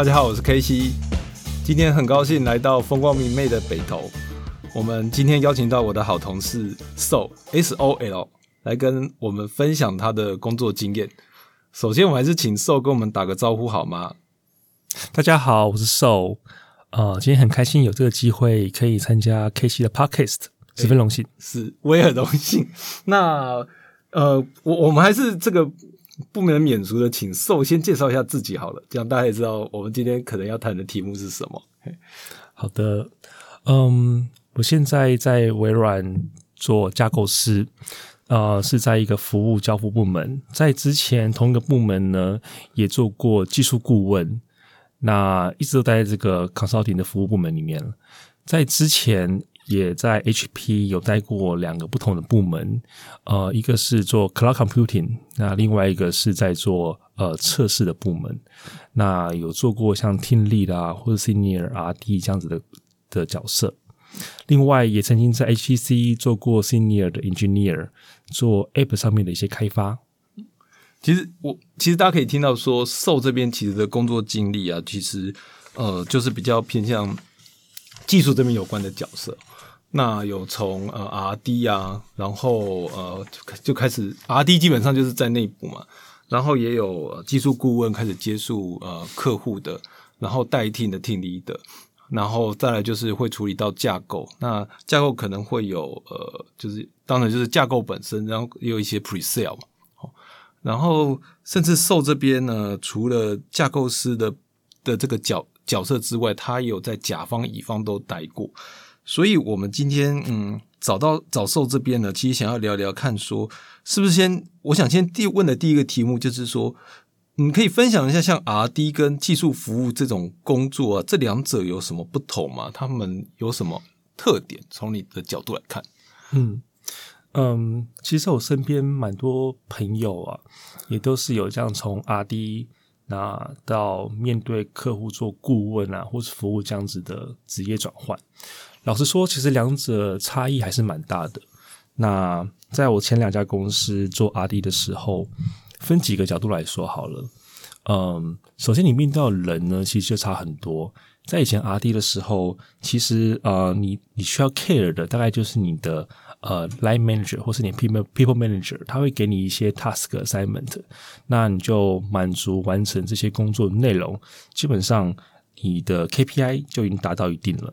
大家好，我是 K C，今天很高兴来到风光明媚的北投。我们今天邀请到我的好同事 Sol S O L 来跟我们分享他的工作经验。首先，我还是请 Sol 跟我们打个招呼好吗？大家好，我是 Sol。呃，今天很开心有这个机会可以参加 K C 的 Podcast，十分荣幸。是，我也很荣幸。那呃，我我们还是这个不能免俗的，请受先介绍一下自己好了，这样大家也知道我们今天可能要谈的题目是什么。好的，嗯，我现在在微软做架构师，呃，是在一个服务交付部门。在之前同一个部门呢，也做过技术顾问。那一直都待在这个 consulting 的服务部门里面在之前也在 HP 有待过两个不同的部门，呃，一个是做 cloud computing，那另外一个是在做呃测试的部门。那有做过像 team lead 啊或者 senior RD 这样子的的角色。另外也曾经在 HTC 做过 senior 的 engineer，做 app 上面的一些开发。其实我其实大家可以听到说，受这边其实的工作经历啊，其实呃就是比较偏向技术这边有关的角色。那有从呃 R D 啊，然后呃就开始 R D 基本上就是在内部嘛，然后也有技术顾问开始接触呃客户的，然后代替的听力的，然后再来就是会处理到架构。那架构可能会有呃，就是当然就是架构本身，然后也有一些 pre sale 嘛。然后，甚至售这边呢，除了架构师的的这个角角色之外，他也有在甲方、乙方都待过。所以，我们今天嗯，找到找受这边呢，其实想要聊聊看，说是不是先？我想先第问的第一个题目就是说，你可以分享一下，像 R D 跟技术服务这种工作啊，这两者有什么不同吗？他们有什么特点？从你的角度来看，嗯。嗯，其实我身边蛮多朋友啊，也都是有这样从 R D 那到面对客户做顾问啊，或是服务这样子的职业转换。老实说，其实两者差异还是蛮大的。那在我前两家公司做 R D 的时候，分几个角度来说好了。嗯，首先你面对人呢，其实就差很多。在以前 R D 的时候，其实呃，你你需要 care 的大概就是你的。呃，line manager 或是你 people people manager，他会给你一些 task assignment，那你就满足完成这些工作内容，基本上你的 KPI 就已经达到一定了。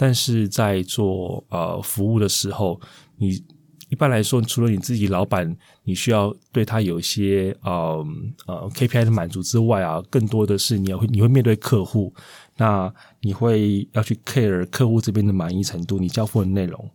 但是在做呃服务的时候，你一般来说，除了你自己老板，你需要对他有一些呃呃 KPI 的满足之外啊，更多的是你要会你会面对客户，那你会要去 care 客户这边的满意程度，你交付的内容。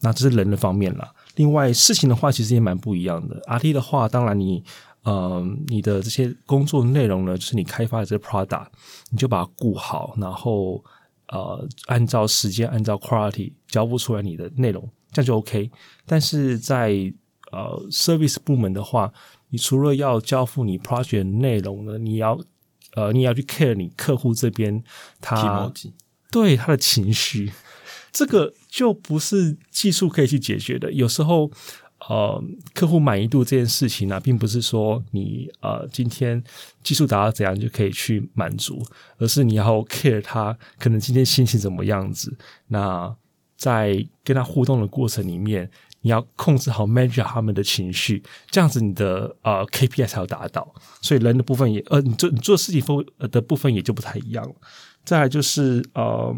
那这是人的方面了。另外，事情的话其实也蛮不一样的。R T 的话，当然你呃你的这些工作内容呢，就是你开发的这个 product，你就把它顾好，然后呃按照时间、按照 quality 交付出来你的内容，这样就 OK。但是在呃 service 部门的话，你除了要交付你 project 内容呢，你要呃你要去 care 你客户这边他对他的情绪。这个就不是技术可以去解决的。有时候，呃，客户满意度这件事情呢，并不是说你呃今天技术达到怎样就可以去满足，而是你要 care 他可能今天心情怎么样子。那在跟他互动的过程里面，你要控制好 manage 他们的情绪，这样子你的呃 KPI 才有达到。所以人的部分也呃，你做你做事情分的部分也就不太一样了。再来就是呃。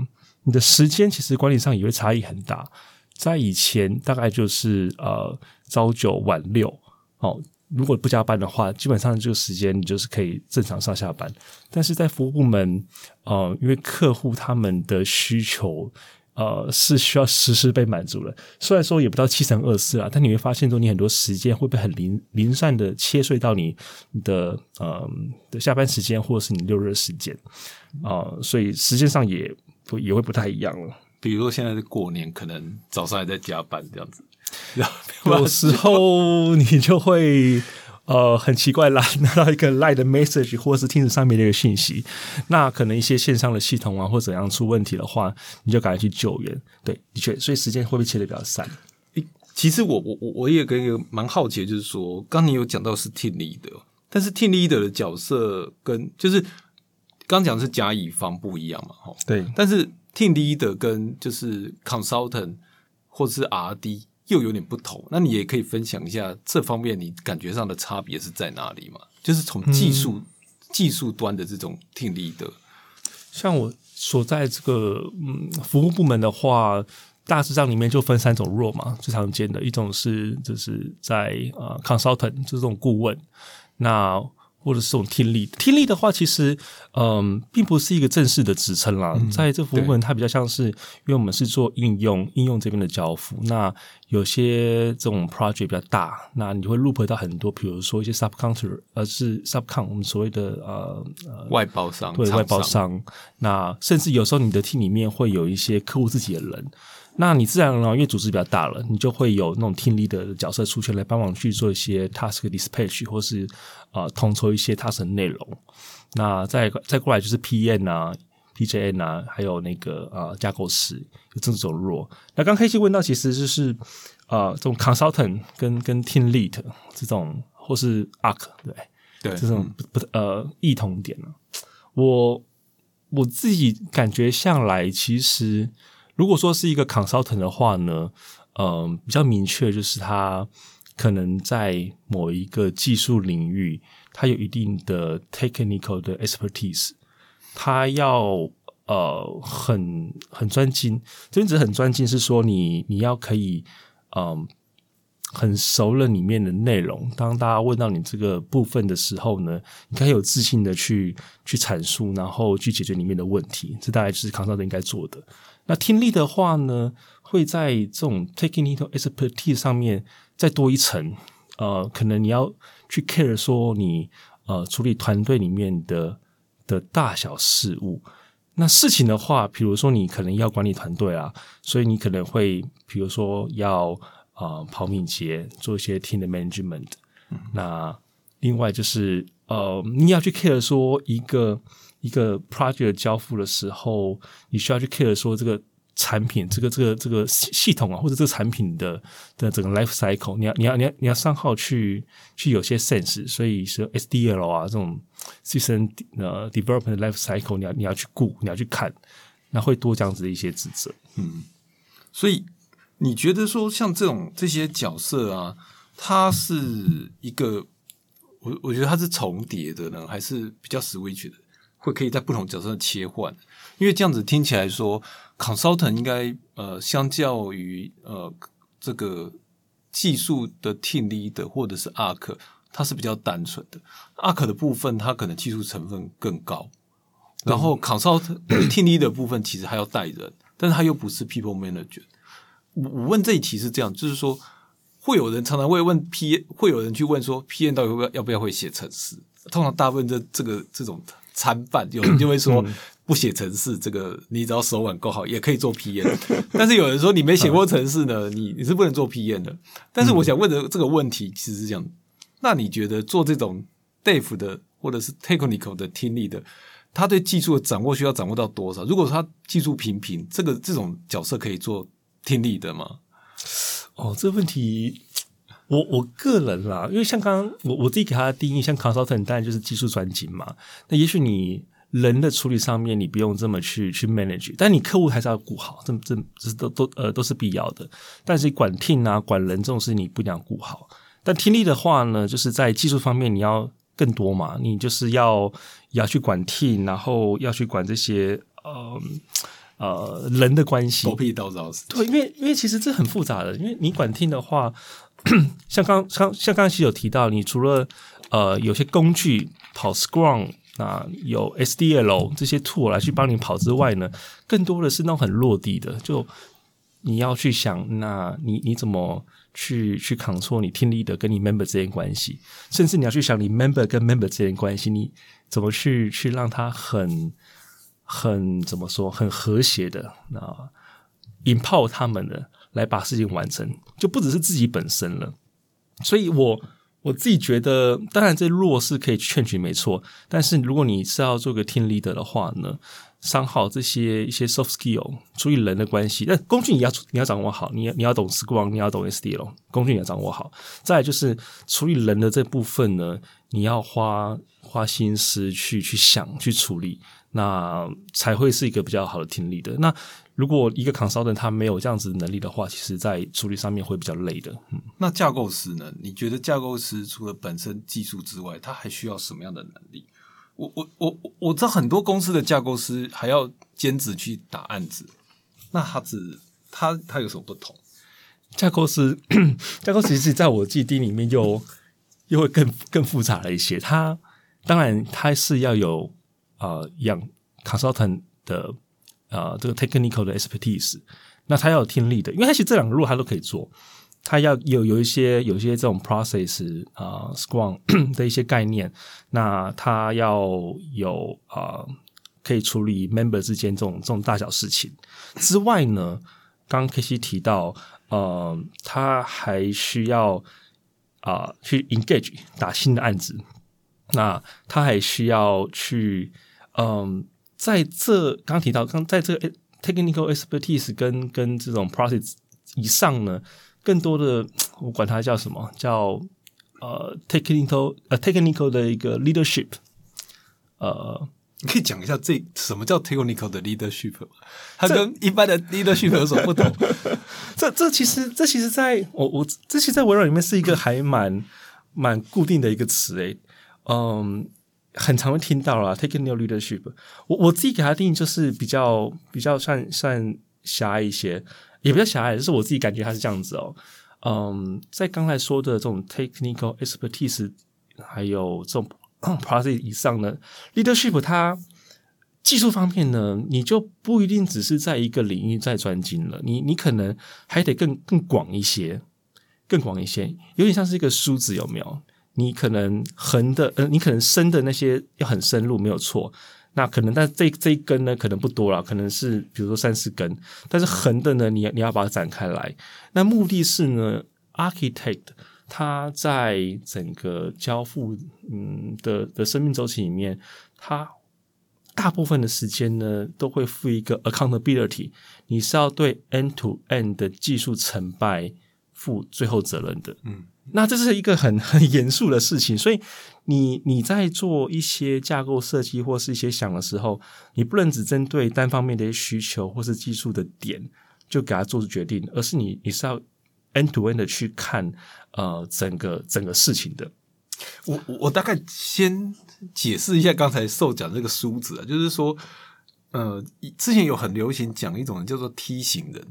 你的时间其实管理上也会差异很大，在以前大概就是呃朝九晚六哦，如果不加班的话，基本上这个时间你就是可以正常上下班。但是在服务部门，呃，因为客户他们的需求呃是需要实时被满足了，虽然说也不到七乘二四啊，但你会发现说你很多时间会被很零零散的切碎到你的呃的下班时间或者是你六日时间啊，所以时间上也。不也会不太一样了。比如说现在是过年，可能早上还在加班这样子，有时候你就会呃很奇怪啦，拿到一个 Line 的 message 或者是听着上面的一个信息，那可能一些线上的系统啊或怎样出问题的话，你就赶快去救援。对，的确，所以时间会不会切的比较散？其实我我我我也跟一个蛮好奇，就是说，刚你有讲到是 team leader，，但是 team leader 的角色跟就是。刚讲是甲乙方不一样嘛，哈，对，但是 team leader 跟就是 consultant 或者是 RD 又有点不同，那你也可以分享一下这方面你感觉上的差别是在哪里嘛？就是从技术、技术端的这种 team leader，像我所在这个嗯服务部门的话，大致上里面就分三种 role 嘛，最常见的一种是就是在呃 consultant 就是这种顾问，那或者是这种听力，听力的话，其实嗯，并不是一个正式的职称啦。在这部分，它比较像是，因为我们是做应用，应用这边的交付。那有些这种 project 比较大，那你会 loop 到很多，比如说一些 subcontractor，而是 subcon，我们所谓的呃呃外包商，对外包商。那甚至有时候你的 team 里面会有一些客户自己的人。那你自然而然，因为组织比较大了，你就会有那种听力的角色出现来帮忙去做一些 task dispatch，或是啊统筹一些 task 的内容。那再再过来就是 P N 啊、PJN 啊，还有那个啊架构师有这种弱。那刚开始问到，其实就是啊这种 consultant 跟跟 team lead 这种，或是 arc 对对这种不呃异同点呢？我我自己感觉向来其实。如果说是一个 consultant 的话呢，嗯，比较明确就是他可能在某一个技术领域，他有一定的 technical 的 expertise，他要呃很很专精。这边只是很专精，是说你你要可以嗯很熟了里面的内容。当大家问到你这个部分的时候呢，你可以有自信的去去阐述，然后去解决里面的问题。这大概就是 consultant 应该做的。那听力的话呢，会在这种 technical expertise 上面再多一层，呃，可能你要去 care 说你呃处理团队里面的的大小事务。那事情的话，比如说你可能要管理团队啊，所以你可能会比如说要啊跑敏捷，做一些 team 的 management。那另外就是呃，你要去 care 说一个。一个 project 交付的时候，你需要去 care 说这个产品，这个这个这个系统啊，或者这个产品的的整个 life cycle，你要你要你要你要上号去去有些 sense，所以是 SDL 啊这种 system 呃 development life cycle，你要你要去顾，你要去看，那会多这样子的一些职责。嗯，所以你觉得说像这种这些角色啊，它是一个我我觉得它是重叠的呢，还是比较 switch 的？会可以在不同角色切换，因为这样子听起来说，consultant 应该呃，相较于呃这个技术的 team leader 或者是 arc，它是比较单纯的。arc 的部分它可能技术成分更高，然后 consultant team leader 的部分其实还要带人，但是他又不是 people manager。我我问这一题是这样，就是说会有人常常会问 P，会有人去问说 P N 到底要不要要不要会写程式？通常大部分这这个这种。参半，有人 就会说不写程式，这个你只要手腕够好，也可以做 PM。但是有人说你没写过程式呢，你你是不能做 PM 的。但是我想问的这个问题其实是这样：那你觉得做这种 Dave 的或者是 Technical 的听力的，他对技术的掌握需要掌握到多少？如果他技术平平，这个这种角色可以做听力的吗？哦，这个问题。我我个人啦，因为像刚刚我我自己给他的定义，像 consultant 当然就是技术专精嘛。那也许你人的处理上面你不用这么去去 manage，但你客户还是要顾好，这这这都都呃都是必要的。但是管 team 啊管人这种事你不一定要顾好。但听力的话呢，就是在技术方面你要更多嘛，你就是要要去管 team，然后要去管这些呃呃人的关系。狗屁倒灶对，因为因为其实这很复杂的，因为你管 team 的话。像刚刚像刚才有提到，你除了呃有些工具跑 Scrum 啊，有 SDL 这些 tool 来去帮你跑之外呢，更多的是那种很落地的，就你要去想，那你你怎么去去 control 你听力的跟你 member 之间关系，甚至你要去想你 member 跟 member 之间关系，你怎么去去让它很很怎么说很和谐的啊，empower 他们的。来把事情完成，就不只是自己本身了。所以，我我自己觉得，当然这弱是可以劝取没错。但是，如果你是要做个 team leader 的话呢，商号这些一些 soft skill 处理人的关系，那工具你要你要掌握好，你要你要懂 Scrum，你要懂 SDL，工具你要掌握好。再就是处理人的这部分呢，你要花花心思去去想去处理，那才会是一个比较好的听力的。那如果一个 consultant 他没有这样子能力的话，其实在处理上面会比较累的。嗯，那架构师呢？你觉得架构师除了本身技术之外，他还需要什么样的能力？我我我我知道很多公司的架构师还要兼职去打案子，那他只他他有什么不同？架构师 架构其实在我记忆里面又又会更更复杂了一些。他当然他是要有呃养 consultant 的呃这个 technical 的 expertise，那他要有听力的，因为他其实这两个路他都可以做。他要有有一些有一些这种 process 啊，Scrum 的一些概念，那他要有啊，可以处理 member 之间这种这种大小事情。之外呢，刚刚 K C 提到，呃，他还需要啊去 engage 打新的案子，那他还需要去，嗯，在这刚提到刚在这个 technical expertise 跟跟这种 process 以上呢。更多的，我管它叫什么叫呃 technical 呃 technical 的一个 leadership，呃，你可以讲一下这什么叫 technical 的 leadership 它跟一般的 leadership 有什么不同？这这其实这其实在我我这其实在微软里面是一个还蛮蛮固定的一个词诶，嗯，很常会听到啦 technical leadership。我我自己给它定义就是比较比较算算狭隘一些。也比较狭隘，就是我自己感觉它是这样子哦。嗯，在刚才说的这种 technical expertise，还有这种 process 以上呢，leadership 它技术方面呢，你就不一定只是在一个领域在专精了，你你可能还得更更广一些，更广一些，有点像是一个梳子，有没有？你可能横的，呃，你可能深的那些要很深入，没有错。那可能，但这这一根呢，可能不多了，可能是比如说三四根，但是横的呢，你你要把它展开来。那目的是呢，architect 他在整个交付嗯的的生命周期里面，他大部分的时间呢，都会负一个 accountability，你是要对 end to end 的技术成败负最后责任的。嗯。那这是一个很很严肃的事情，所以你你在做一些架构设计或是一些想的时候，你不能只针对单方面的需求或是技术的点就给他做出决定，而是你你是要 end to end 的去看呃整个整个事情的。我我大概先解释一下刚才受讲这个梳子啊，就是说呃之前有很流行讲一种叫做梯形人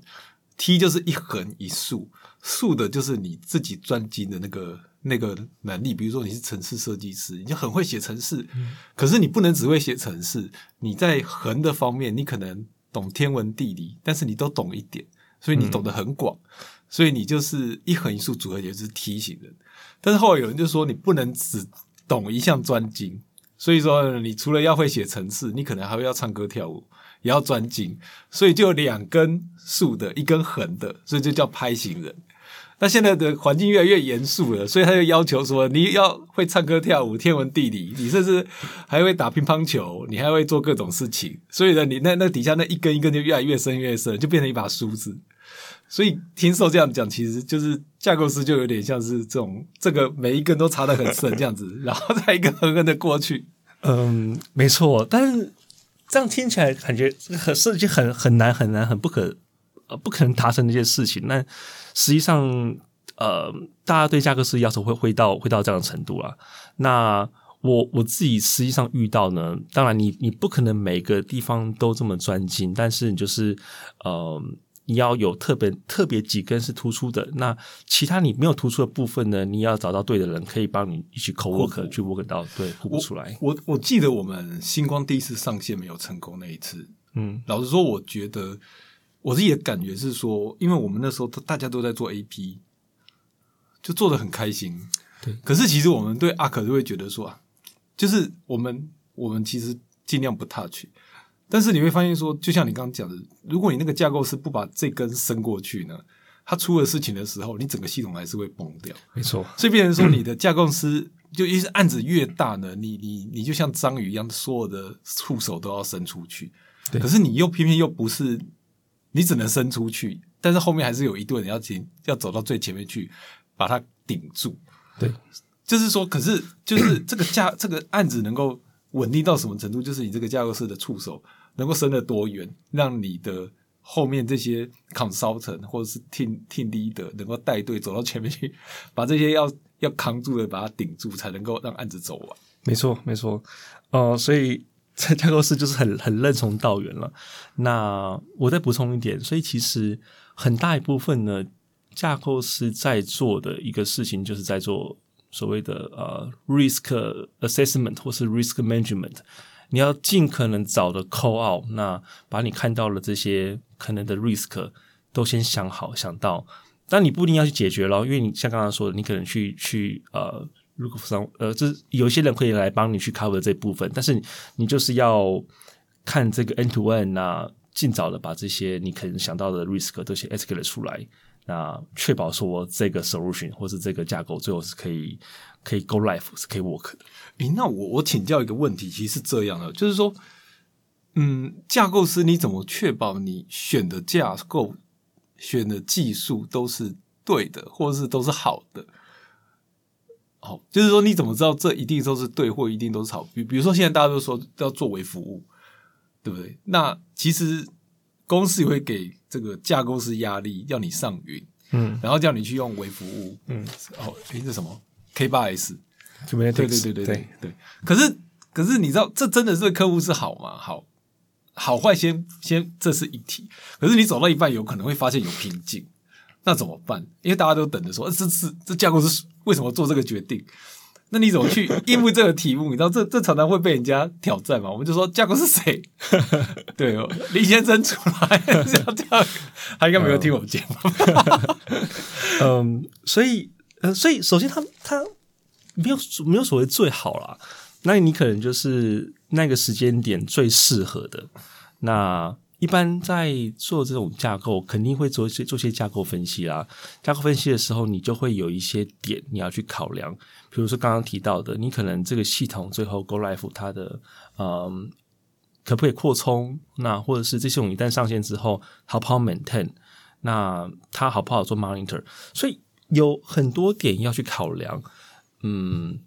，T 就是一横一竖。竖的就是你自己专精的那个那个能力，比如说你是城市设计师，你就很会写城市，可是你不能只会写城市，你在横的方面，你可能懂天文地理，但是你都懂一点，所以你懂得很广，所以你就是一横一竖组合就是梯形的。但是后来有人就说，你不能只懂一项专精，所以说你除了要会写城市，你可能还会要唱歌跳舞。也要专精，所以就两根竖的，一根横的，所以就叫拍型人。那现在的环境越来越严肃了，所以他就要求说，你要会唱歌跳舞、天文地理，你甚至还会打乒乓球，你还会做各种事情。所以呢，你那那底下那一根一根就越来越深越深，就变成一把梳子。所以听受这样讲，其实就是架构师就有点像是这种，这个每一根都插的很深这样子，然后再一根横横的过去。嗯，没错，但是。这样听起来感觉很是一件很很难很难很不可呃不可能达成的一件事情。那实际上呃，大家对价格师要求会会到会到这样的程度了。那我我自己实际上遇到呢，当然你你不可能每个地方都这么专精，但是你就是嗯。你要有特别特别几根是突出的，那其他你没有突出的部分呢？你要找到对的人，可以帮你一起 co work 去 work 到对互补出来。我我记得我们星光第一次上线没有成功那一次，嗯，老实说，我觉得我自己的感觉是说，因为我们那时候大家都在做 AP，就做的很开心，对。可是其实我们对阿可就会觉得说啊，就是我们我们其实尽量不 touch。但是你会发现说，就像你刚刚讲的，如果你那个架构师不把这根伸过去呢，他出了事情的时候，你整个系统还是会崩掉。没错，所以变成说，你的架构师就一是案子越大呢，你你你就像章鱼一样，所有的触手都要伸出去。对可是你又偏偏又不是，你只能伸出去，但是后面还是有一队人要前要走到最前面去把它顶住。对，就是说，可是就是这个架这个案子能够稳定到什么程度？就是你这个架构师的触手能够伸得多远，让你的后面这些 consultant 或者是 team team leader 能够带队走到前面去，把这些要要扛住的把它顶住，才能够让案子走完。没错，没错，呃，所以在架构师就是很很任重道远了。那我再补充一点，所以其实很大一部分呢，架构师在做的一个事情，就是在做所谓的呃 risk assessment 或是 risk management。你要尽可能早的 call out，那把你看到了这些可能的 risk 都先想好想到，但你不一定要去解决咯，因为你像刚刚说的，你可能去去呃。如果上呃，这有些人可以来帮你去 cover 这部分，但是你就是要看这个 end to end 那尽早的把这些你可能想到的 risk 都先 escalate 出来，那确保说这个 solution 或是这个架构最后是可以可以 go live 是可以 work 的。诶，那我我请教一个问题，其实是这样的，就是说，嗯，架构师你怎么确保你选的架构、选的技术都是对的，或者是都是好的？哦，就是说，你怎么知道这一定都是对，或一定都是好？比比如说，现在大家都说要作为服务，对不对？那其实公司也会给这个架构师压力，要你上云，嗯然后叫你去用微服务，嗯，哦，诶，这什么 K 八 S？对对对对对对对。可是可是你知道，这真的是对客户是好吗？好好坏先先这是一题。可是你走到一半，有可能会发现有瓶颈，那怎么办？因为大家都等着说，呃这是这架构是为什么做这个决定？那你怎么去 应付这个题目？你知道这这常常会被人家挑战嘛？我们就说架构是谁？对哦，李先生出来这样这样，他应该没有听我们节目。嗯，所以呃，所以首先他他没有没有所谓最好啦，那你可能就是那个时间点最适合的。那一般在做这种架构，肯定会做一些做些架构分析啦。架构分析的时候，你就会有一些点你要去考量，比如说刚刚提到的，你可能这个系统最后 Go Live 它的嗯可不可以扩充？那或者是这系统一旦上线之后，好不好 maintain？那它好不好做 monitor？所以有很多点要去考量。嗯，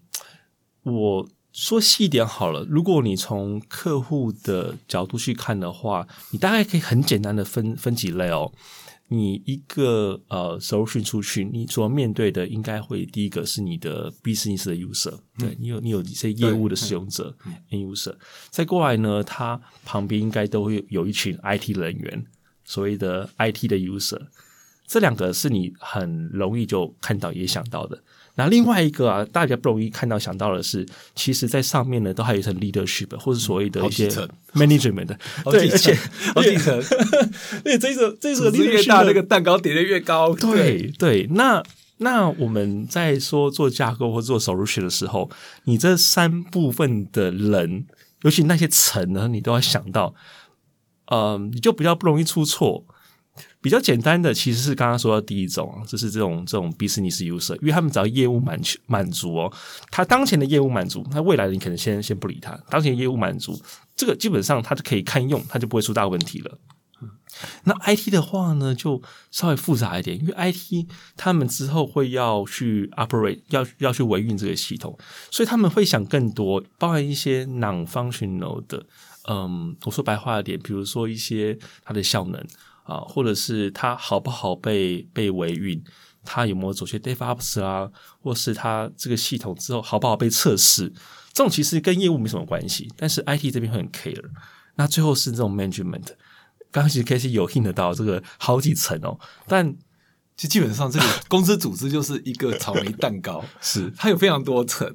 我说细一点好了。如果你从客户的角度去看的话，你大概可以很简单的分分几类哦。你一个呃 solution 出去，你所面对的应该会第一个是你的 business 的 user，、对你有你有一些业务的使用者 end user，再过来呢，他旁边应该都会有一群 IT 人员，所谓的 IT 的 user，这两个是你很容易就看到也想到的。那另外一个啊，大家不容易看到想到的是，其实在上面呢都还有一层 leadership 或者所谓的一些 management 的，对，而且层好几层，对这个这个组织越大，那个蛋糕叠得越高。对对，那那我们在说做架构或做 solution 的时候，你这三部分的人，尤其那些层呢，你都要想到，呃，你就比较不容易出错。比较简单的其实是刚刚说的第一种，就是这种这种 business user，因为他们只要业务满满足哦，他当前的业务满足，他未来的你可能先先不理他，当前业务满足，这个基本上他就可以看用，他就不会出大问题了。那 IT 的话呢，就稍微复杂一点，因为 IT 他们之后会要去 operate，要要去维运这个系统，所以他们会想更多，包含一些 non-functional 的，嗯，我说白话一点，比如说一些它的效能啊，或者是它好不好被被维运，它有没有走些 DevOps 啊，或是它这个系统之后好不好被测试，这种其实跟业务没什么关系，但是 IT 这边会很 care。那最后是这种 management。刚刚其实 K C 有 hint 到这个好几层哦，但就基本上这个公司组织就是一个草莓蛋糕，是它有非常多层，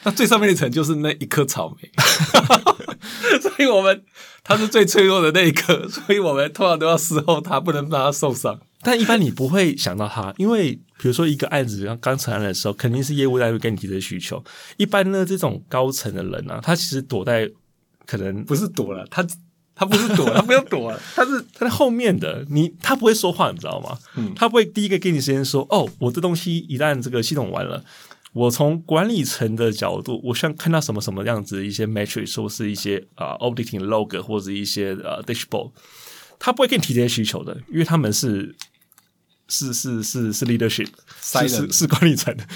那最上面一层就是那一颗草莓，所以我们它是最脆弱的那一颗，所以我们通常都要伺候它，不能让它受伤。但一般你不会想到它，因为比如说一个案子刚刚成案的时候，肯定是业务单位跟你提的需求。一般呢，这种高层的人啊，他其实躲在可能不是躲了，他他不是躲，他不要躲了，他是他在后面的，你他不会说话，你知道吗？嗯他不会第一个给你时间说，哦，我这东西一旦这个系统完了，我从管理层的角度，我像看到什么什么样子的一些 metric，或是一些啊 auditing log 或者一些呃 dashboard，他不会跟你提这些需求的，因为他们是是是是是 leadership，是是是管理层的。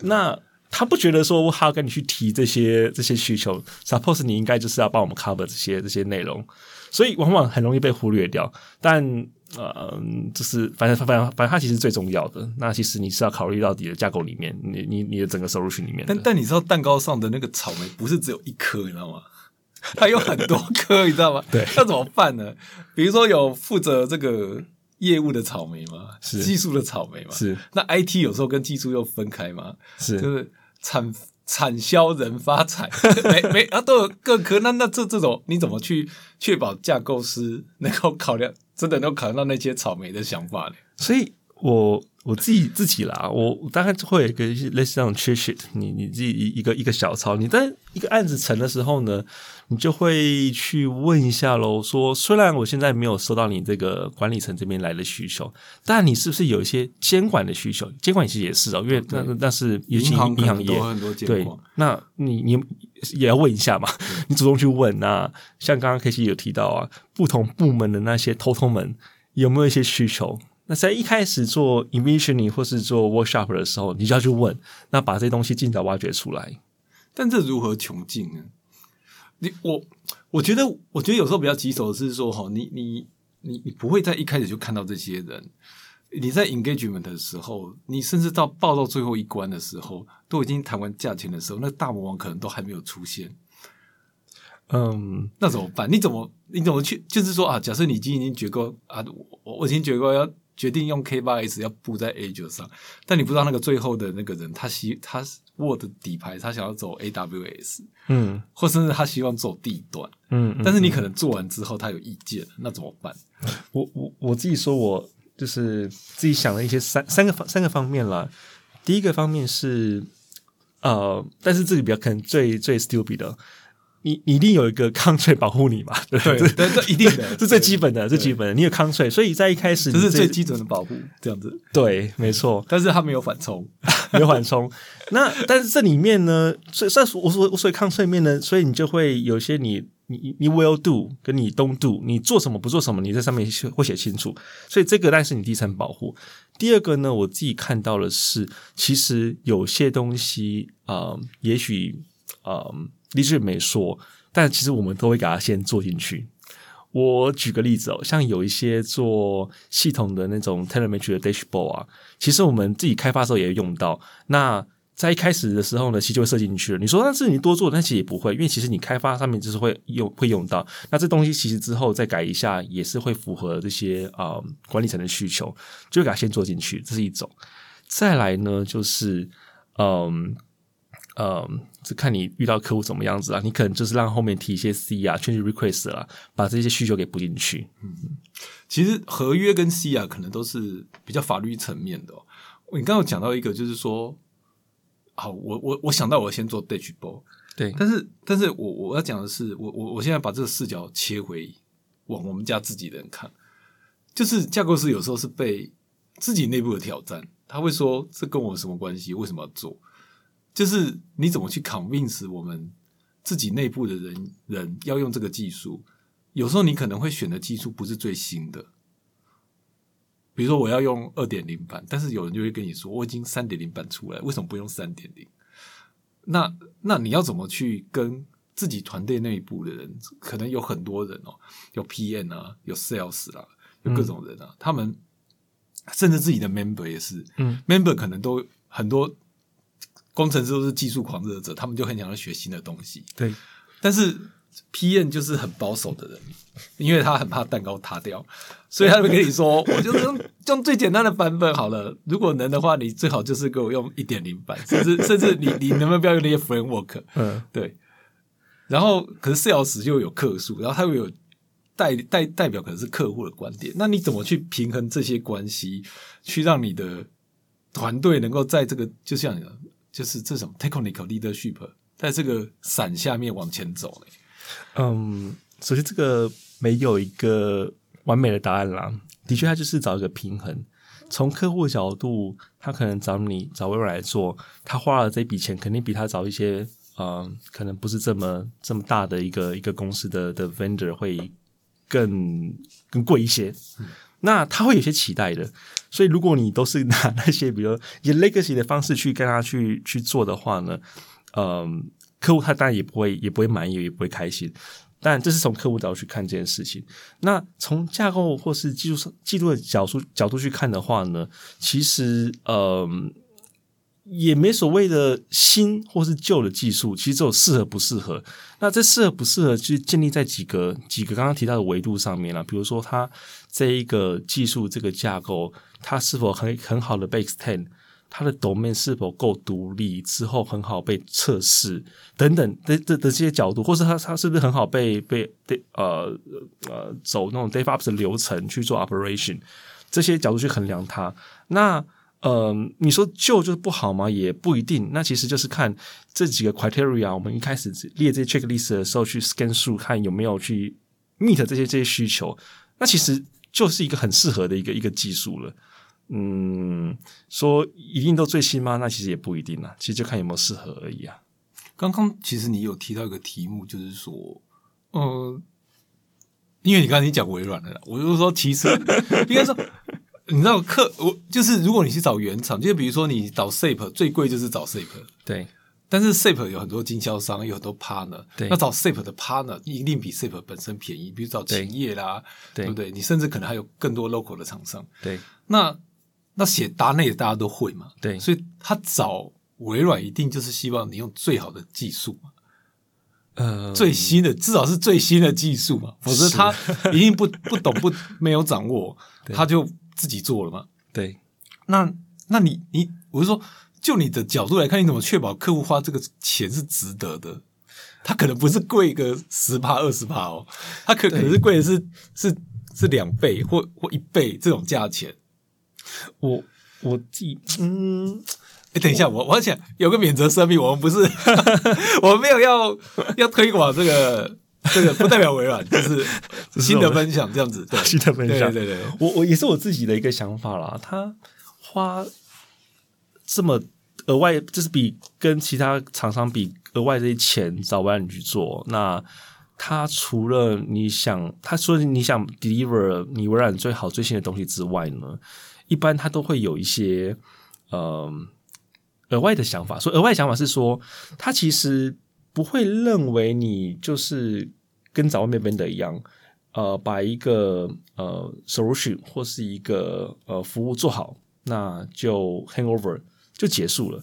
那他不觉得说我还要跟你去提这些这些需求，suppose 你应该就是要帮我们 cover 这些这些内容，所以往往很容易被忽略掉。但呃，就是反正反正反正它其实最重要的。那其实你是要考虑到你的架构里面，你你你的整个收入群里面。但但你知道蛋糕上的那个草莓不是只有一颗，你知道吗？它有很多颗，你知道吗？对，那怎么办呢？比如说有负责这个业务的草莓嘛，是技术的草莓嘛，是那 IT 有时候跟技术又分开嘛，是就是产产销人发财，没没啊都有各科。那那这这种你怎么去确保架构师能够考量？真的能够考虑到那些草莓的想法呢？所以，我我自己自己啦，我大概会有一个类似这种 cheat sheet，你你自己一一个一个小抄，你在一个案子成的时候呢，你就会去问一下喽。说虽然我现在没有收到你这个管理层这边来的需求，但你是不是有一些监管的需求？监管其实也是哦，因为那那是银行银行业很多监对，那你你。也要问一下嘛，你主动去问啊像刚刚 K C 有提到啊，不同部门的那些偷偷们有没有一些需求？那在一开始做 envisioning 或是做 workshop 的时候，你就要去问，那把这些东西尽早挖掘出来。但这如何穷尽呢？你我我觉得，我觉得有时候比较棘手的是说，哈，你你你你不会在一开始就看到这些人。你在 engagement 的时候，你甚至到报到最后一关的时候，都已经谈完价钱的时候，那大魔王可能都还没有出现。嗯，那怎么办？你怎么你怎么去？就是说啊，假设你已经已经决过啊，我我已经决过要决定用 K 八 S 要布在 A 九上，但你不知道那个最后的那个人，他希他 Word 底牌，他想要走 AWS，嗯，或甚至他希望走地端，嗯，但是你可能做完之后他有意见，那怎么办？我我我自己说我。就是自己想了一些三三个方三个方面了。第一个方面是，呃，但是这里比较可能最最 stupid 的，你你一定有一个抗税保护你嘛？对对，这一定的，是最基本的，最基本的。你有抗税，所以在一开始这是最基准的保护，这样子。对，没错。但是它没有缓冲，没有缓冲。那但是这里面呢，所以算我说我所以抗税面呢，所以你就会有些你。你你 will do 跟你 don't do，你做什么不做什么，你在上面会写清楚。所以这个但是你第一层保护。第二个呢，我自己看到的是，其实有些东西啊，也许啊，李志没说，但其实我们都会给他先做进去。我举个例子哦，像有一些做系统的那种 telemetry 的 dashboard 啊，其实我们自己开发的时候也用到。那在一开始的时候呢，其实就会设进去了。你说但是你多做，但其实也不会，因为其实你开发上面就是会用会用到。那这东西其实之后再改一下，也是会符合这些啊管理层的需求，就给它先做进去，这是一种。再来呢，就是嗯嗯，是看你遇到客户怎么样子啊，你可能就是让后面提一些 C 啊，change request 啦，把这些需求给补进去。嗯，其实合约跟 C 啊，可能都是比较法律层面的。你刚刚讲到一个，就是说。好，我我我想到我先做 dashboard，对，但是但是我我要讲的是，我我我现在把这个视角切回往我们家自己人看，就是架构师有时候是被自己内部的挑战，他会说这跟我什么关系？为什么要做？就是你怎么去 convince 我们自己内部的人人要用这个技术？有时候你可能会选的技术不是最新的。比如说我要用二点零版，但是有人就会跟你说我已经三点零版出来，为什么不用三点零？那那你要怎么去跟自己团队内部的人？可能有很多人哦，有 PM 啊，有 Sales 啊，有各种人啊，他们甚至自己的 Member 也是，嗯，Member 可能都很多工程师都是技术狂热者，他们就很想要学新的东西，对，但是。P.N. 就是很保守的人，因为他很怕蛋糕塌掉，所以他会跟你说：“我就用用最简单的版本好了。如果能的话，你最好就是给我用一点零版，甚至甚至你你能不能不要用那些 framework？嗯，对。然后可是 sales 就有客数，然后他又有代代代表可能是客户的观点。那你怎么去平衡这些关系，去让你的团队能够在这个就像就是这种 technical leadership 在这个伞下面往前走呢？”嗯，首先这个没有一个完美的答案啦。的确，它就是找一个平衡。从客户角度，他可能找你找微软来做，他花了这笔钱，肯定比他找一些呃，可能不是这么这么大的一个一个公司的的 vendor 会更更贵一些。那他会有些期待的，所以如果你都是拿 那些比如以 legacy 的方式去跟他去去做的话呢，嗯，客户他当然也不会也不会满意，也不会开心。但这是从客户角度去看这件事情。那从架构或是技术上、技术的角度角度去看的话呢，其实嗯也没所谓的新或是旧的技术，其实只有适合不适合。那这适合不适合，就建立在几个几个刚刚提到的维度上面了。比如说，它这一个技术这个架构，它是否很很好的被 extend。它的 domain 是否够独立，之后很好被测试等等的的的这些角度，或是它它是不是很好被被被呃呃走那种 DevOps 的流程去做 operation，这些角度去衡量它。那呃，你说旧就是不好吗？也不一定。那其实就是看这几个 criteria，我们一开始列这些 checklist 的时候去 scan 数，看有没有去 meet 这些这些需求。那其实就是一个很适合的一个一个技术了。嗯，说一定都最新吗？那其实也不一定啊，其实就看有没有适合而已啊。刚刚其实你有提到一个题目，就是说，呃，因为你刚才你讲微软的，我就说其实 应该说，你知道客我就是如果你去找原厂，就比如说你找 SAP 最贵就是找 SAP，对。但是 SAP 有很多经销商，有很多 partner，对。那找 SAP 的 partner 一定比 SAP 本身便宜，比如找勤业啦，对不对？你甚至可能还有更多 local 的厂商，对。那那写达内大家都会嘛？对，所以他找微软一定就是希望你用最好的技术嘛，呃，最新的至少是最新的技术嘛，否则他一定不不懂不没有掌握，他就自己做了嘛。对，那那你你我是说，就你的角度来看，你怎么确保客户花这个钱是值得的？他可能不是贵个十趴二十趴哦，他可可能是贵的是是是两倍或或一倍这种价钱。我我自己嗯，哎，等一下，我我想有个免责声明，我们不是，我们没有要要推广这个这个，不代表微软，就是新的分享这样子，对，新的分享，对对对，我我也是我自己的一个想法啦。他花这么额外，就是比跟其他厂商比额外这些钱找微软去做，那他除了你想，他说你想 deliver 你微软最好最新的东西之外呢？一般他都会有一些呃额外的想法，说额外想法是说，他其实不会认为你就是跟找外面边的一样，呃，把一个呃 solution 或是一个呃服务做好，那就 hangover 就结束了。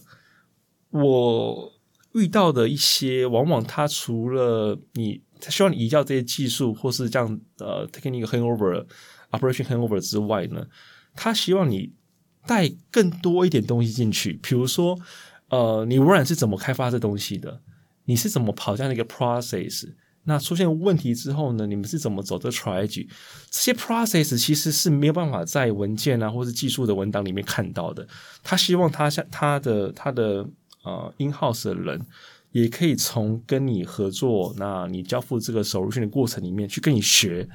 我遇到的一些，往往他除了你他希望你移交这些技术，或是这样呃 taking 一个 hangover operation hangover 之外呢？他希望你带更多一点东西进去，比如说，呃，你微软是怎么开发这东西的？你是怎么跑这样的一个 process？那出现问题之后呢？你们是怎么走的 strategy？这些 process 其实是没有办法在文件啊，或是技术的文档里面看到的。他希望他像他的他的呃 in house 的人，也可以从跟你合作，那你交付这个首入训的过程里面去跟你学。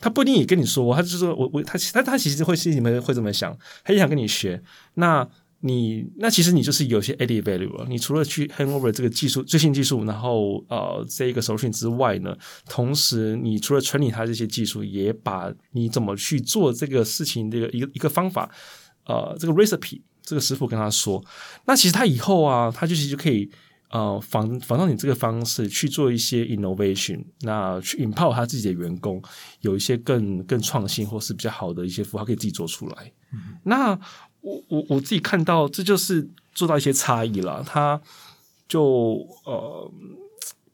他不一定也跟你说，他就是说我我他他他其实会心里面会这么想，他也想跟你学。那你那其实你就是有些 added value 了。你除了去 hand over 这个技术最新技术，然后呃这一个手训之外呢，同时你除了处理它这些技术，也把你怎么去做这个事情这个一个一个方法，呃这个 recipe 这个师傅跟他说，那其实他以后啊，他就其实就可以。呃，仿仿照你这个方式去做一些 innovation，那去 empower 他自己的员工，有一些更更创新或是比较好的一些服务，他可以自己做出来。那我我我自己看到，这就是做到一些差异了。他就呃，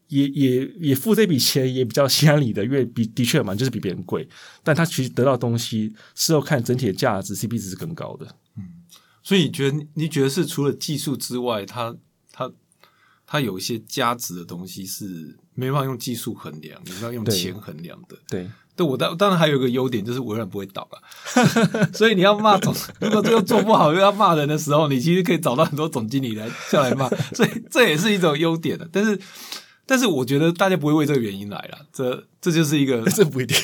也也也付这笔钱也比较心安理得，因为比的确嘛，就是比别人贵，但他其实得到东西是要看整体的价值，CP 值是更高的。嗯，所以你觉得你觉得是除了技术之外，他他。它有一些价值的东西是没办法用技术衡量，你要用钱衡量的。对，对我当当然还有一个优点就是微软不会倒了，所以你要骂总，如果最后做不好又要骂人的时候，你其实可以找到很多总经理来下来骂，所以这也是一种优点的。但是，但是我觉得大家不会为这个原因来了，这这就是一个 这不一定，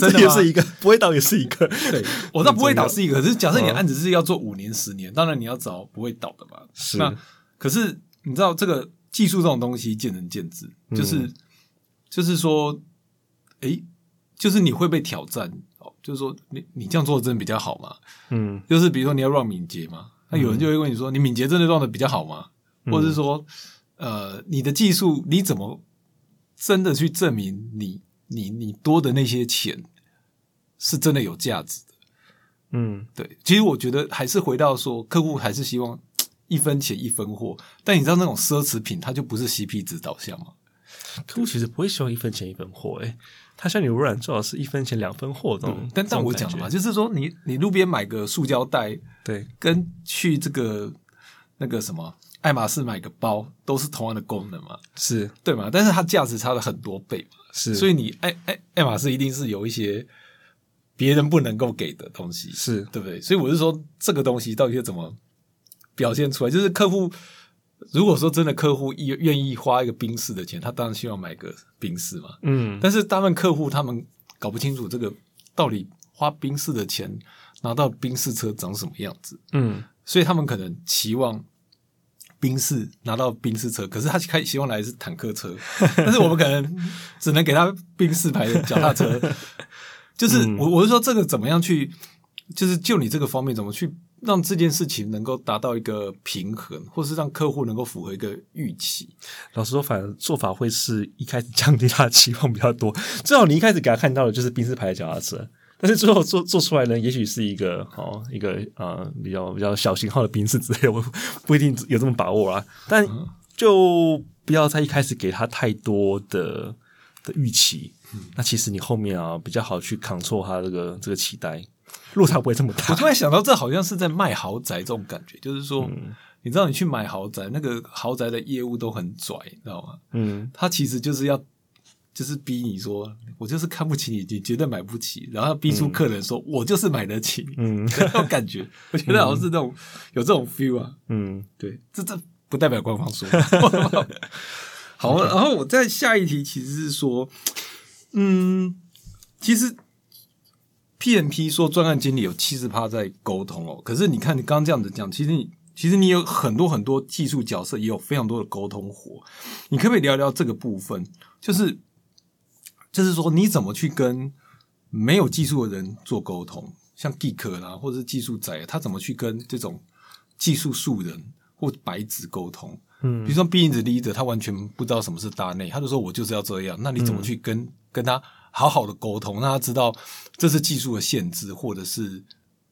这这也是一个不会倒，也是一个。对，我知道不会倒是一个，可是假设你嗯案子是要做五年、十年，当然你要找不会倒的嘛。是那可是你知道这个技术这种东西见仁见智，就是、就是说，诶，就是你会被挑战哦，就是说你你这样做的真的比较好吗？嗯就是比如说你要 run 敏捷嘛，那有人就会问你说，你敏捷真的 run 的比较好吗？或者是说，呃，你的技术你怎么真的去证明你你你多的那些钱是真的有价值的？嗯对，其实我觉得还是回到说，客户还是希望一分钱一分货，但你知道那种奢侈品，它就不是 CP 值导向吗？客户其实不会希望一分钱一分货，诶，他像你微软做好是一分钱两分货这种。但但我讲了嘛，嘛，就是说你你路边买个塑胶袋，对，跟去这个那个什么爱马仕买个包，都是同样的功能嘛，是对嘛？但是它价值差了很多倍嘛，是，所以你爱爱爱马仕一定是有一些别人不能够给的东西，是对不对？所以我是说，这个东西到底是怎么表现出来？就是客户如果说真的客户愿愿意花一个宾士的钱，他当然希望买个宾士嘛。嗯但是大部分客户他们搞不清楚这个到底花宾士的钱拿到宾士车长什么样子，嗯所以他们可能期望宾士拿到宾士车，可是他开希望来的是坦克车，但是我们可能只能给他宾士牌的脚踏车。就是嗯我我是说这个怎么样去，就是就你这个方面怎么去让这件事情能够达到一个平衡，或是让客户能够符合一个预期。老实说，反而做法会是一开始降低他的期望比较多。最好你一开始给他看到的就是宾士牌的脚踏车，但是最后做做出来呢，也许是一个哦一个呃比较比较小型号的宾士之类的，我不一定有这么把握啦。但就不要在一开始给他太多的的预期，那其实你后面啊比较好去 control 他这个这个期待，落差不会这么大我。突然想到，这好像是在卖豪宅这种感觉，就是说，嗯你知道你去买豪宅，那个豪宅的业务都很拽，你知道吗？嗯他其实就是要，就是逼你说，我就是看不起你，你绝对买不起，然后逼出客人说，我就是买得起，嗯那种感觉，我觉得好像是那种有这种 feel 啊。嗯对，这这不代表官方说。好，然后我在下一题其实是说，嗯，其实 PMP 说专案经理有七十趴在沟通哦，可是你看你刚刚这样子讲，其实你其实你有很多很多技术角色，也有非常多的沟通活，你可不可以聊聊这个部分？就是就是说你怎么去跟没有技术的人做沟通，像 geek 啦，或者是技术宅，他怎么去跟这种技术素人或白纸沟通？嗯比如说 B 因子 leader，他完全不知道什么是大内，他就说我就是要这样，那你怎么去跟、跟他好好的沟通，让他知道这是技术的限制，或者是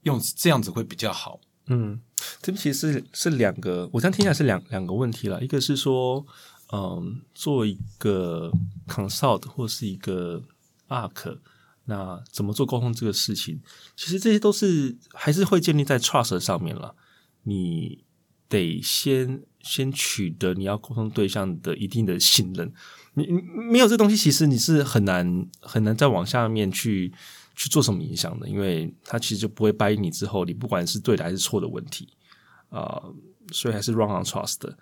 用这样子会比较好？嗯，这边其实是是两个，我这样听起来是两两个问题了。一个是说，嗯，做一个 consult 或是一个 arc，那怎么做沟通这个事情，其实这些都是还是会建立在 trust 上面了。你得先先取得你要沟通对象的一定的信任。你你没有这东西，其实你是很难很难再往下面去去做什么影响的，因为它其实就不会掰你之后，你不管是对的还是错的问题啊、所以还是 run on trust 的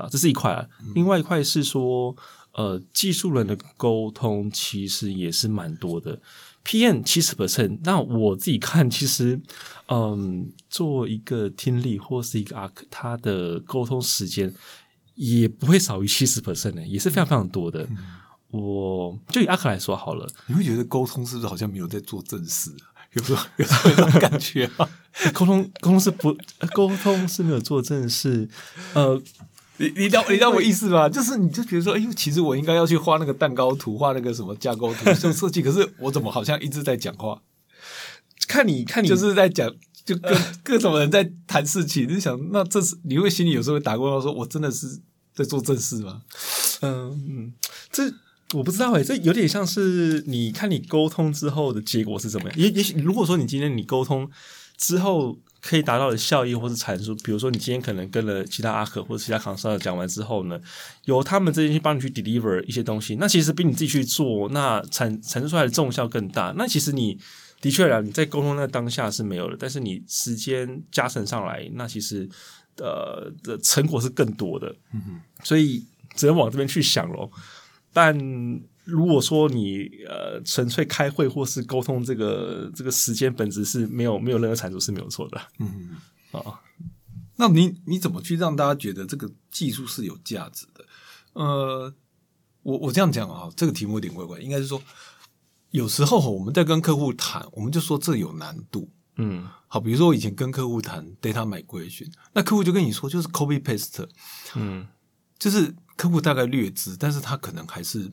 啊，这是一块啊。另外一块是说，呃，技术人的沟通其实也是蛮多的。PM 七十 percent，那我自己看，其实，嗯，做一个听力或是一个 arc，它的沟通时间也不会少于七十 percent 的，也是非常非常多的。我就以阿克来说好了，你会觉得沟通是不是好像没有在做正事、啊？有时候有这种感觉啊？沟通沟通是不呃沟通是没有做正事，呃，你你知道你知道我意思吗？就是你就觉得说，哎呦，其实我应该要去画那个蛋糕图，画那个什么架构图，做设计，可是我怎么好像一直在讲话，看你看你就是在讲，就跟各种人在谈事情，就想那这是你会心里有时候会打过来说，我真的是在做正事吗？嗯，这我不知道诶，这有点像是你看你沟通之后的结果是怎么样。也也许如果说你今天你沟通之后可以达到的效益或是阐述，比如说你今天可能跟了其他阿可或者其他 c o n s u l 讲完之后呢，由他们这边去帮你去 deliver 一些东西，那其实比你自己去做，那产产生出来的重效更大。那其实你的确啦，你在沟通那当下是没有的，但是你时间加成上来，那其实呃的成果是更多的。嗯所以只能往这边去想咯。但如果说你呃纯粹开会或是沟通，这个这个时间本质是没有没有任何产出是没有错的。嗯，啊，那你你怎么去让大家觉得这个技术是有价值的？呃，我我这样讲啊，这个题目有点怪怪，应该是说，有时候我们在跟客户谈，我们就说这有难度。嗯好，比如说我以前跟客户谈 data migration，那客户就跟你说就是 copy paste，嗯就是客户大概略知，但是他可能还是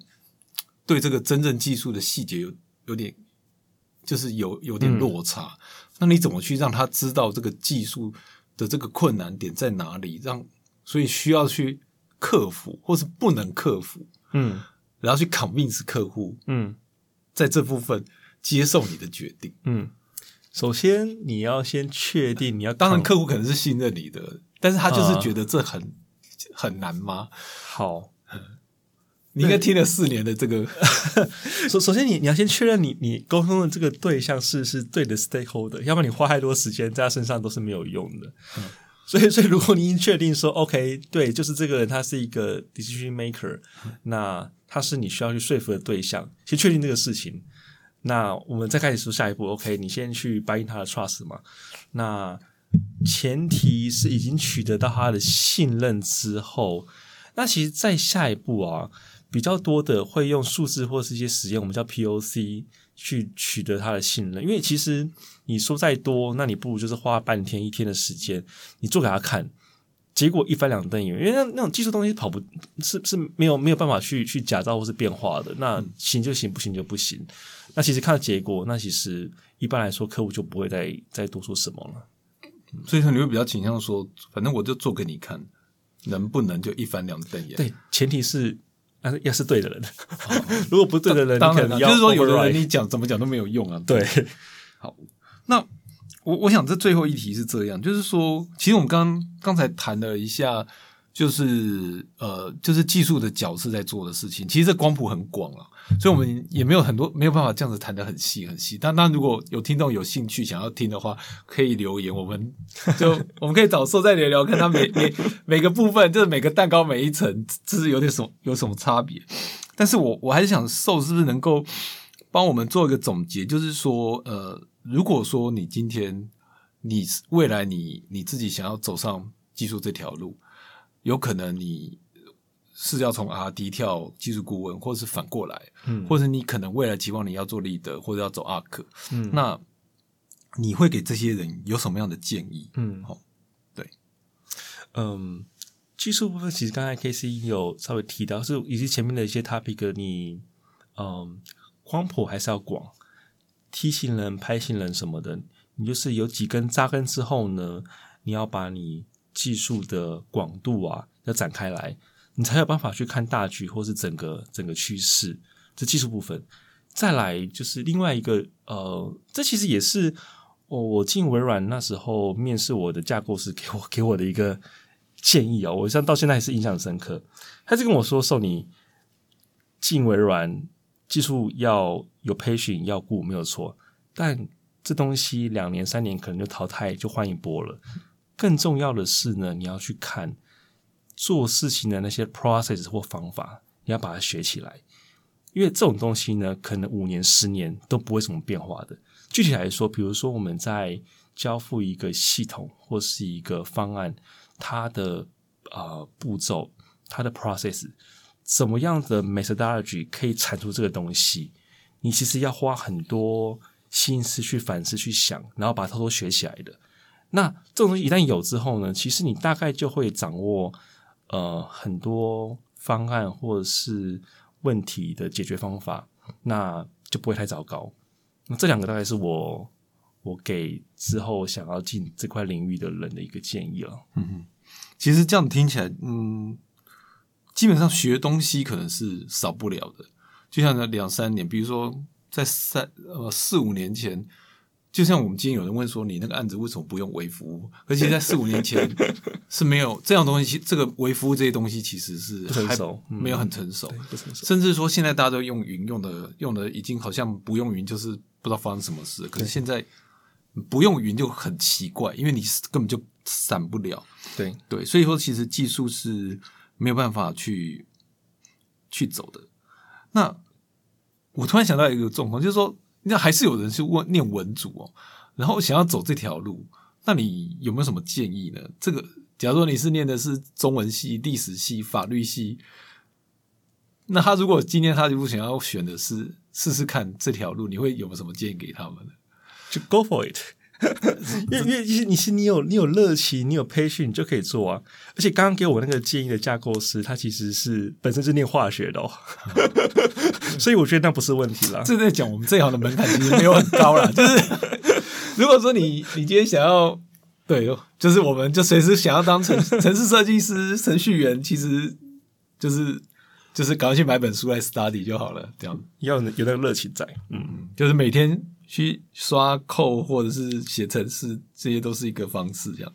对这个真正技术的细节有有点，就是有有点落差。那你怎么去让他知道这个技术的这个困难点在哪里？让所以需要去克服，或是不能克服，嗯然后去 convince 客户嗯在这部分接受你的决定。嗯。首先，你要先确定你要当然，客户可能是信任你的，但是他就是觉得这很、很难吗？好。你应该听了四年的这个，首首先你，你要先确认你你沟通的这个对象是是对的 stakeholder，要不然你花太多时间在他身上都是没有用的。所以，所以如果你已经确定说 OK，对，就是这个人他是一个 decision maker，那他是你需要去说服的对象，先确定这个事情。那我们再开始说下一步，OK，你先去 buy in 他的 trust 嘛。那前提是已经取得到他的信任之后，那其实在下一步啊，比较多的会用数字或是一些实验，我们叫 POC 去取得他的信任。因为其实你说再多，那你不如就是花半天一天的时间，你做给他看，结果一翻两瞪眼。因为那那种技术东西跑不是是没有没有办法去去假造或是变化的，那行就行，不行就不行。那其实看到结果，那其实一般来说客户就不会再再多说什么了。所以说你会比较倾向说，反正我就做给你看，能不能就一翻两瞪眼？对，前提是要是要是对的人，如果不对的人，当然就是说有的人你讲怎么讲都没有用啊。对，好那我我想这最后一题是这样，就是说，其实我们刚刚才谈了一下，就是呃，就是技术的角色在做的事情，其实这光谱很广啊，所以我们也没有很多没有办法这样子谈的很细很细。但那如果有听众有兴趣想要听的话，可以留言，我们就我们可以找受再聊聊，看他每每每个部分，就是每个蛋糕每一层，这是有点什么有什么差别。但是我我还是想受是不是能够帮我们做一个总结，就是说，呃，如果说你今天你未来你你自己想要走上技术这条路，有可能你是要从 R D 跳技术顾问，或者是反过来，嗯或者你可能未来期望你要做 leader 或者要走 ARK，嗯那你会给这些人有什么样的建议？嗯好，对，嗯，技术部分其实刚才 K C 有稍微提到，是以及前面的一些 topic，你嗯光谱还是要广梯形人、拍形人什么的，你就是有几根扎根之后呢，你要把你技术的广度啊要展开来，你才有办法去看大局或是整个整个趋势。这技术部分，再来就是另外一个呃，这其实也是我我进微软那时候面试我的架构师给我给我的一个建议啊、我像到现在还是印象深刻。他就跟我说：“受你进微软，技术要有培训要顾没有错，但这东西两年三年可能就淘汰就换一波了。更重要的是呢，你要去看做事情的那些 process 或方法，你要把它学起来。因为这种东西呢，可能五年、十年都不会什么变化的。具体来说，比如说我们在交付一个系统或是一个方案，它的呃步骤、它的 process，怎么样的 methodology 可以产出这个东西，你其实要花很多心思去反思、去想，然后把它偷偷学起来的。那这种东西一旦有之后呢，其实你大概就会掌握呃很多方案或者是问题的解决方法，那就不会太糟糕。那这两个大概是我我给之后想要进这块领域的人的一个建议了。嗯哼其实这样听起来，嗯，基本上学东西可能是少不了的。就像那两三年，比如说在三呃四五年前，就像我们今天有人问说，你那个案子为什么不用微服务？而且在四五年前 是没有这样东西，这个微服务这些东西其实是不成还熟嗯没有很成熟。甚至说现在大家都用云，用的用的已经好像不用云就是不知道发生什么事。可是现在不用云就很奇怪，因为你根本就散不了。对，对，所以说其实技术是没有办法去去走的。那我突然想到一个状况，就是说，那还是有人去问念文组哦，然后想要走这条路，那你有没有什么建议呢？这个，假如说你是念的是中文系、历史系、法律系，那他如果今天他如果想要选的是试试看这条路，你会有什么建议给他们呢？就 go for it。因为因为你是你有你有热情，你有培训，你就可以做啊。而且刚刚给我那个建议的架构师，他其实是本身是念化学的，哦，所以我觉得那不是问题啦。这在讲我们这行的门槛其实没有很高啦，就是如果说你你今天想要对，就是我们就随时想要当城城市设计师、程序员，其实就是就是赶快去买本书来 study 就好了，这样要有那个热情在，嗯，就是每天。去刷扣或者是写程式，这些都是一个方式，这样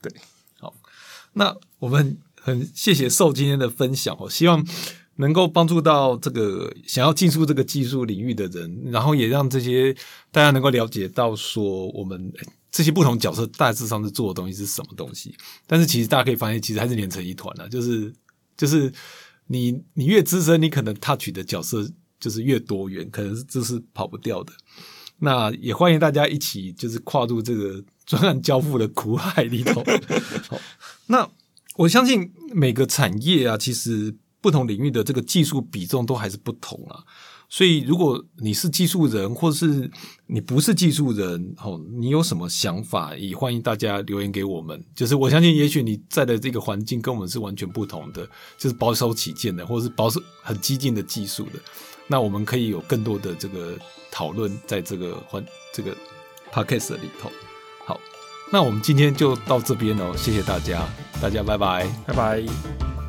对。好，那我们很谢谢受今天的分享哦，希望能够帮助到这个想要进入这个技术领域的人，然后也让这些大家能够了解到说，我们这些不同角色大致上是做的东西是什么东西。但是其实大家可以发现，其实还是连成一团的，就是就是你你越资深，你可能 touch 的角色就是越多元，可能是这是跑不掉的。那也欢迎大家一起，就是跨入这个专案交付的苦海里头。好，那我相信每个产业啊，其实不同领域的这个技术比重都还是不同啊。所以，如果你是技术人，或是你不是技术人，哦，你有什么想法，也欢迎大家留言给我们。就是我相信，也许你在的这个环境跟我们是完全不同的，就是保守起见的，或者是保守很激进的技术的。那我们可以有更多的这个。讨论在这个环这个 podcast 里头，好，那我们今天就到这边哦，谢谢大家，大家拜拜，拜拜。